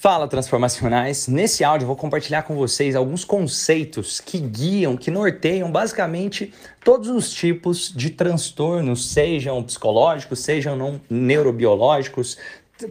Fala transformacionais! Nesse áudio eu vou compartilhar com vocês alguns conceitos que guiam, que norteiam basicamente todos os tipos de transtornos, sejam psicológicos, sejam não neurobiológicos,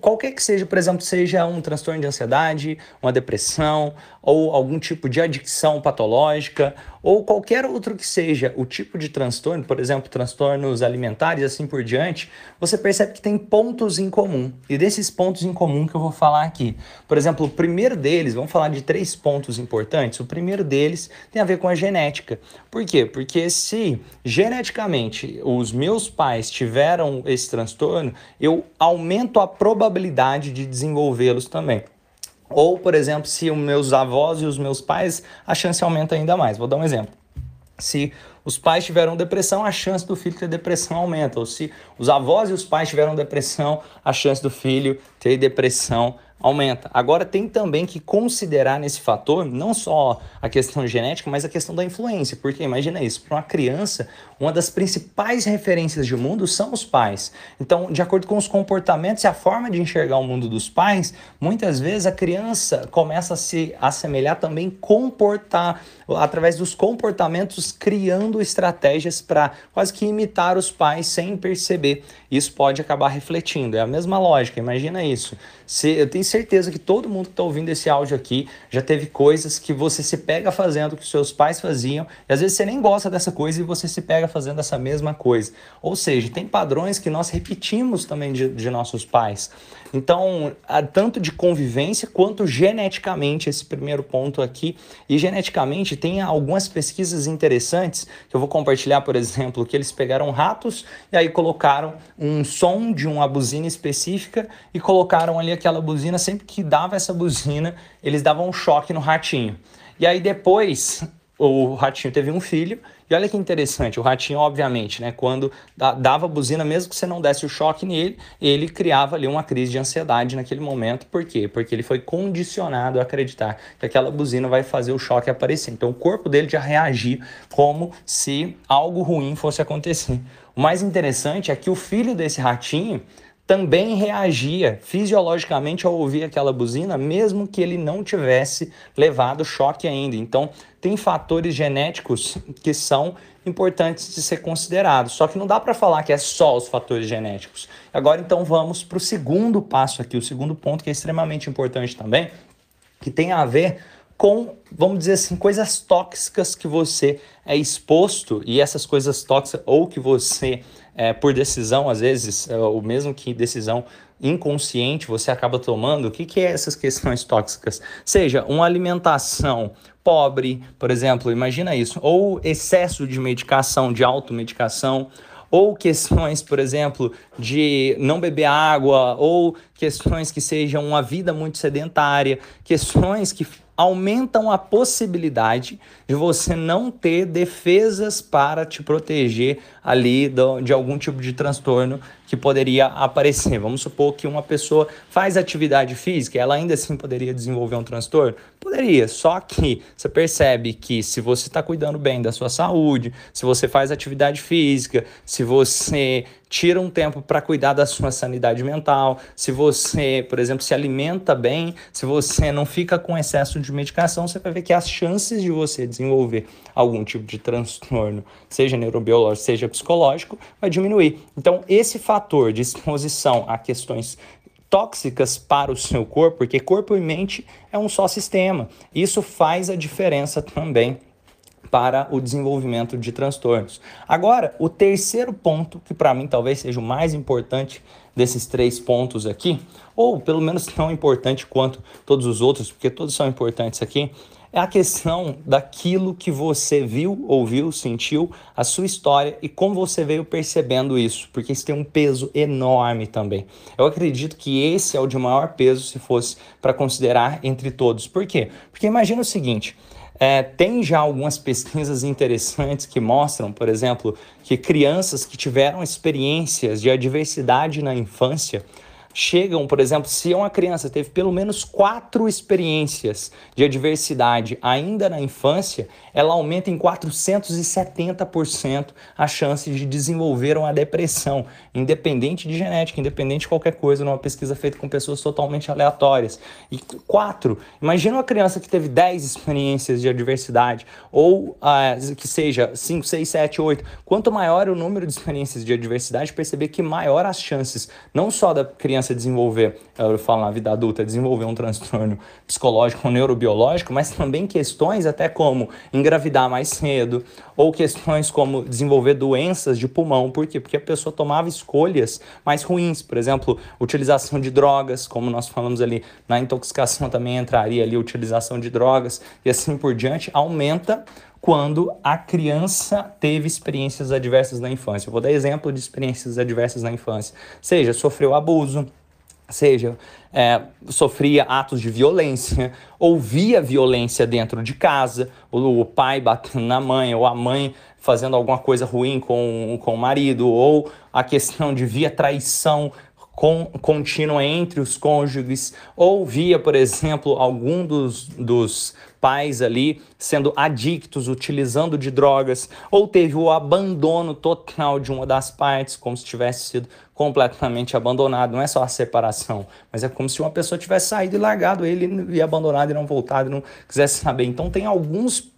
qualquer que seja, por exemplo, seja um transtorno de ansiedade, uma depressão ou algum tipo de adicção patológica ou qualquer outro que seja o tipo de transtorno, por exemplo, transtornos alimentares e assim por diante, você percebe que tem pontos em comum. E desses pontos em comum que eu vou falar aqui. Por exemplo, o primeiro deles, vamos falar de três pontos importantes. O primeiro deles tem a ver com a genética. Por quê? Porque se geneticamente os meus pais tiveram esse transtorno, eu aumento a probabilidade de desenvolvê-los também. Ou, por exemplo, se os meus avós e os meus pais, a chance aumenta ainda mais. Vou dar um exemplo. Se os pais tiveram depressão, a chance do filho ter depressão aumenta. Ou se os avós e os pais tiveram depressão, a chance do filho ter depressão aumenta. Agora tem também que considerar nesse fator não só a questão genética, mas a questão da influência, porque imagina isso, para uma criança, uma das principais referências de mundo são os pais. Então, de acordo com os comportamentos e a forma de enxergar o mundo dos pais, muitas vezes a criança começa a se assemelhar também comportar através dos comportamentos criando estratégias para quase que imitar os pais sem perceber. Isso pode acabar refletindo. É a mesma lógica, imagina isso. Se, eu tenho certeza que todo mundo que está ouvindo esse áudio aqui já teve coisas que você se pega fazendo que seus pais faziam, e às vezes você nem gosta dessa coisa e você se pega fazendo essa mesma coisa. Ou seja, tem padrões que nós repetimos também de, de nossos pais. Então, tanto de convivência quanto geneticamente, esse primeiro ponto aqui. E geneticamente tem algumas pesquisas interessantes que eu vou compartilhar, por exemplo, que eles pegaram ratos e aí colocaram um som de uma buzina específica e colocaram ali aquela buzina, sempre que dava essa buzina, eles davam um choque no ratinho. E aí depois o ratinho teve um filho, e olha que interessante, o ratinho, obviamente, né, quando dava buzina, mesmo que você não desse o choque nele, ele criava ali uma crise de ansiedade naquele momento. Por quê? Porque ele foi condicionado a acreditar que aquela buzina vai fazer o choque aparecer. Então o corpo dele já reagia como se algo ruim fosse acontecer. O mais interessante é que o filho desse ratinho também reagia fisiologicamente ao ouvir aquela buzina, mesmo que ele não tivesse levado choque ainda. Então, tem fatores genéticos que são importantes de ser considerados. Só que não dá para falar que é só os fatores genéticos. Agora, então, vamos para o segundo passo aqui, o segundo ponto que é extremamente importante também, que tem a ver com, vamos dizer assim, coisas tóxicas que você é exposto e essas coisas tóxicas ou que você, é, por decisão, às vezes, é, ou mesmo que decisão inconsciente você acaba tomando, o que, que é essas questões tóxicas? Seja uma alimentação pobre, por exemplo, imagina isso, ou excesso de medicação, de automedicação, ou questões, por exemplo, de não beber água, ou questões que sejam uma vida muito sedentária, questões que aumentam a possibilidade de você não ter defesas para te proteger ali de algum tipo de transtorno que poderia aparecer. Vamos supor que uma pessoa faz atividade física, ela ainda assim poderia desenvolver um transtorno? Poderia, só que você percebe que se você está cuidando bem da sua saúde, se você faz atividade física, se você tira um tempo para cuidar da sua sanidade mental, se você, por exemplo, se alimenta bem, se você não fica com excesso de medicação, você vai ver que as chances de você desenvolver algum tipo de transtorno, seja neurobiológico, seja psicológico, vai diminuir. Então, esse fator de exposição a questões tóxicas para o seu corpo, porque corpo e mente é um só sistema. Isso faz a diferença também para o desenvolvimento de transtornos. Agora, o terceiro ponto, que para mim talvez seja o mais importante desses três pontos aqui, ou pelo menos tão importante quanto todos os outros, porque todos são importantes aqui, é a questão daquilo que você viu, ouviu, sentiu, a sua história e como você veio percebendo isso, porque isso tem um peso enorme também. Eu acredito que esse é o de maior peso se fosse para considerar entre todos. Por quê? Porque imagina o seguinte: é, tem já algumas pesquisas interessantes que mostram, por exemplo, que crianças que tiveram experiências de adversidade na infância chegam, por exemplo, se uma criança teve pelo menos quatro experiências de adversidade ainda na infância, ela aumenta em 470% a chance de desenvolver uma depressão, independente de genética, independente de qualquer coisa, numa pesquisa feita com pessoas totalmente aleatórias. E quatro, imagina uma criança que teve 10 experiências de adversidade, ou uh, que seja 5, 6, 7, 8. Quanto maior o número de experiências de adversidade, perceber que maior as chances, não só da criança desenvolver, eu falo na vida adulta, desenvolver um transtorno psicológico ou neurobiológico, mas também questões até como engravidar mais cedo, ou questões como desenvolver doenças de pulmão. Por quê? Porque a pessoa tomava escolhas mais ruins, por exemplo, utilização de drogas, como nós falamos ali, na intoxicação também entraria ali a utilização de drogas e assim por diante, aumenta quando a criança teve experiências adversas na infância. Eu vou dar exemplo de experiências adversas na infância. Seja sofreu abuso, seja é, sofria atos de violência, ouvia violência dentro de casa, o, pai batendo na mãe, ou a mãe fazendo alguma coisa ruim com, com o marido, ou a questão de via traição com, contínua entre os cônjuges, ou via, por exemplo, algum dos, dos pais ali sendo adictos, utilizando de drogas, ou teve o abandono total de uma das partes, como se tivesse sido completamente abandonado. Não é só a separação, mas é como se uma pessoa tivesse saído e largado ele e abandonado e não voltado e não quisesse saber. Então tem alguns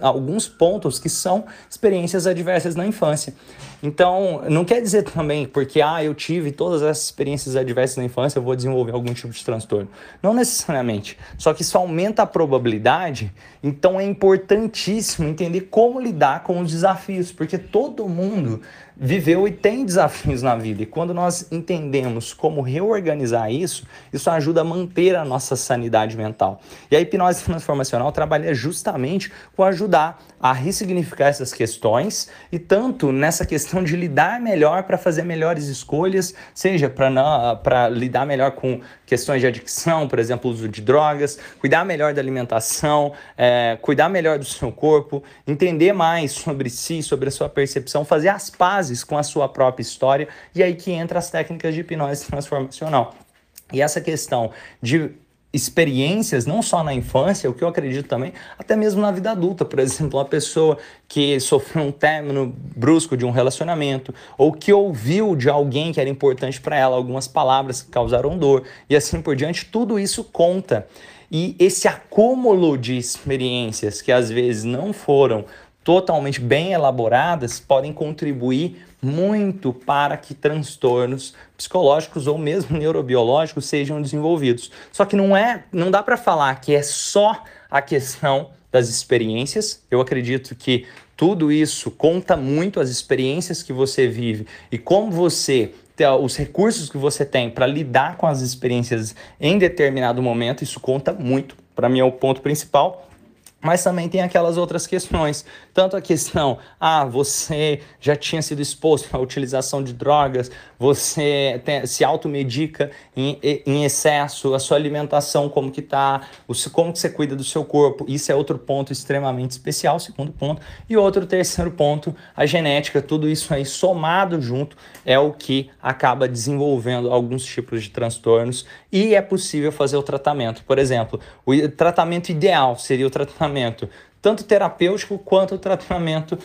alguns pontos que são experiências adversas na infância. Então, não quer dizer também porque ah, eu tive todas essas experiências adversas na infância, eu vou desenvolver algum tipo de transtorno. Não necessariamente. Só que isso aumenta a probabilidade, então é importantíssimo entender como lidar com os desafios, porque todo mundo viveu e tem desafios na vida. E quando nós entendemos como reorganizar isso, isso ajuda a manter a nossa sanidade mental. E a hipnose transformacional trabalha justamente com ajudar a ressignificar essas questões e tanto nessa questão de lidar melhor para fazer melhores escolhas, seja para lidar melhor com questões de adicção, por exemplo, uso de drogas, cuidar melhor da alimentação, é, cuidar melhor do seu corpo, entender mais sobre si, sobre a sua percepção, fazer as pazes com a sua própria história e aí que entra as técnicas de hipnose transformacional. E essa questão de experiências, não só na infância, o que eu acredito também, até mesmo na vida adulta. Por exemplo, uma pessoa que sofreu um término brusco de um relacionamento, ou que ouviu de alguém que era importante para ela algumas palavras que causaram dor, e assim por diante, tudo isso conta. E esse acúmulo de experiências que às vezes não foram totalmente bem elaboradas podem contribuir muito para que transtornos psicológicos ou mesmo neurobiológicos sejam desenvolvidos. Só que não é, não dá para falar que é só a questão das experiências. Eu acredito que tudo isso conta muito as experiências que você vive e como você os recursos que você tem para lidar com as experiências em determinado momento, isso conta muito. Para mim é o ponto principal. Mas também tem aquelas outras questões, tanto a questão, ah, você já tinha sido exposto à utilização de drogas, você tem, se automedica em, em excesso, a sua alimentação como que tá, como que você cuida do seu corpo, isso é outro ponto extremamente especial, segundo ponto. E outro terceiro ponto, a genética, tudo isso aí somado junto é o que acaba desenvolvendo alguns tipos de transtornos e é possível fazer o tratamento. Por exemplo, o tratamento ideal seria o tratamento tanto terapêutico quanto tratamento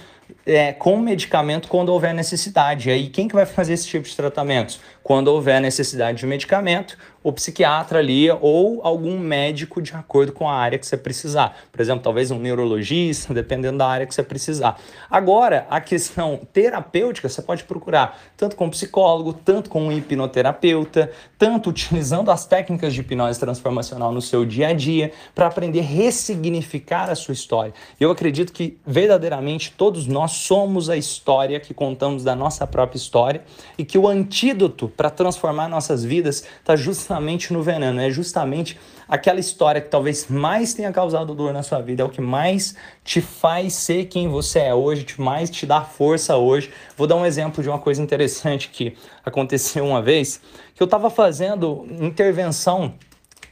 é, com medicamento quando houver necessidade. E aí, quem que vai fazer esse tipo de tratamentos? Quando houver necessidade de medicamento, o psiquiatra ali ou algum médico de acordo com a área que você precisar. Por exemplo, talvez um neurologista, dependendo da área que você precisar. Agora, a questão terapêutica, você pode procurar tanto com um psicólogo, tanto com um hipnoterapeuta, tanto utilizando as técnicas de hipnose transformacional no seu dia a dia para aprender a ressignificar a sua história. Eu acredito que verdadeiramente todos nós somos a história que contamos da nossa própria história e que o antídoto para transformar nossas vidas está justamente no veneno, é justamente aquela história que talvez mais tenha causado dor na sua vida, é o que mais te faz ser quem você é hoje, te mais te dá força hoje. Vou dar um exemplo de uma coisa interessante que aconteceu uma vez, que eu estava fazendo intervenção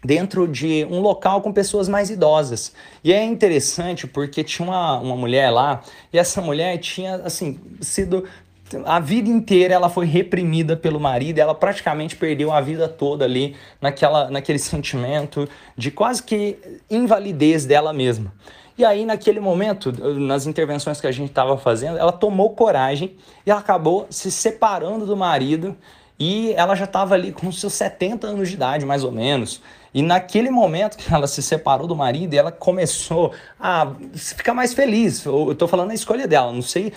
dentro de um local com pessoas mais idosas. E é interessante porque tinha uma, uma mulher lá, e essa mulher tinha, assim, sido a vida inteira ela foi reprimida pelo marido, ela praticamente perdeu a vida toda ali naquela, naquele sentimento de quase que invalidez dela mesma. E aí, naquele momento, nas intervenções que a gente estava fazendo, ela tomou coragem e ela acabou se separando do marido e ela já estava ali com seus 70 anos de idade, mais ou menos. E naquele momento que ela se separou do marido, ela começou a ficar mais feliz. Eu estou falando da escolha dela, não sei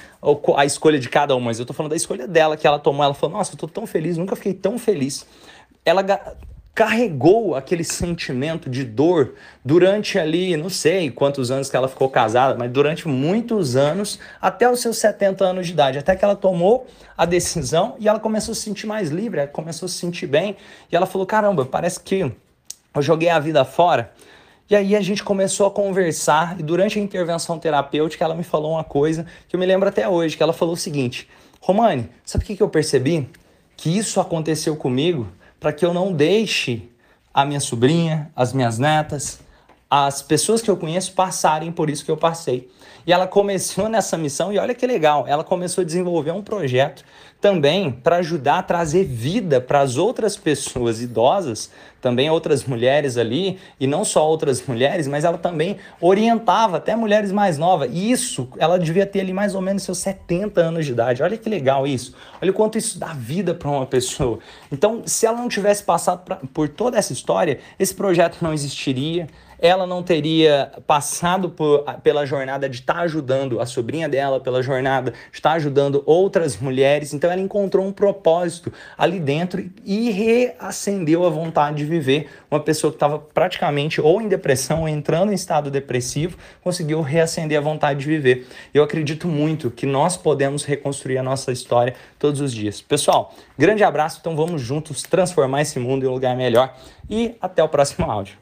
a escolha de cada um, mas eu estou falando da escolha dela que ela tomou. Ela falou: Nossa, eu estou tão feliz, nunca fiquei tão feliz. Ela carregou aquele sentimento de dor durante ali, não sei quantos anos que ela ficou casada, mas durante muitos anos, até os seus 70 anos de idade, até que ela tomou a decisão e ela começou a se sentir mais livre, ela começou a se sentir bem, e ela falou: "Caramba, parece que eu joguei a vida fora". E aí a gente começou a conversar e durante a intervenção terapêutica ela me falou uma coisa que eu me lembro até hoje, que ela falou o seguinte: "Romane, sabe o que eu percebi? Que isso aconteceu comigo para que eu não deixe a minha sobrinha, as minhas netas, as pessoas que eu conheço passarem por isso que eu passei. E ela começou nessa missão, e olha que legal, ela começou a desenvolver um projeto também para ajudar a trazer vida para as outras pessoas idosas, também outras mulheres ali, e não só outras mulheres, mas ela também orientava até mulheres mais novas. E isso, ela devia ter ali mais ou menos seus 70 anos de idade. Olha que legal isso. Olha o quanto isso dá vida para uma pessoa. Então, se ela não tivesse passado pra, por toda essa história, esse projeto não existiria ela não teria passado por, pela jornada de estar tá ajudando a sobrinha dela, pela jornada de estar tá ajudando outras mulheres. Então ela encontrou um propósito ali dentro e reacendeu a vontade de viver. Uma pessoa que estava praticamente ou em depressão ou entrando em estado depressivo conseguiu reacender a vontade de viver. Eu acredito muito que nós podemos reconstruir a nossa história todos os dias. Pessoal, grande abraço, então vamos juntos transformar esse mundo em um lugar melhor e até o próximo áudio.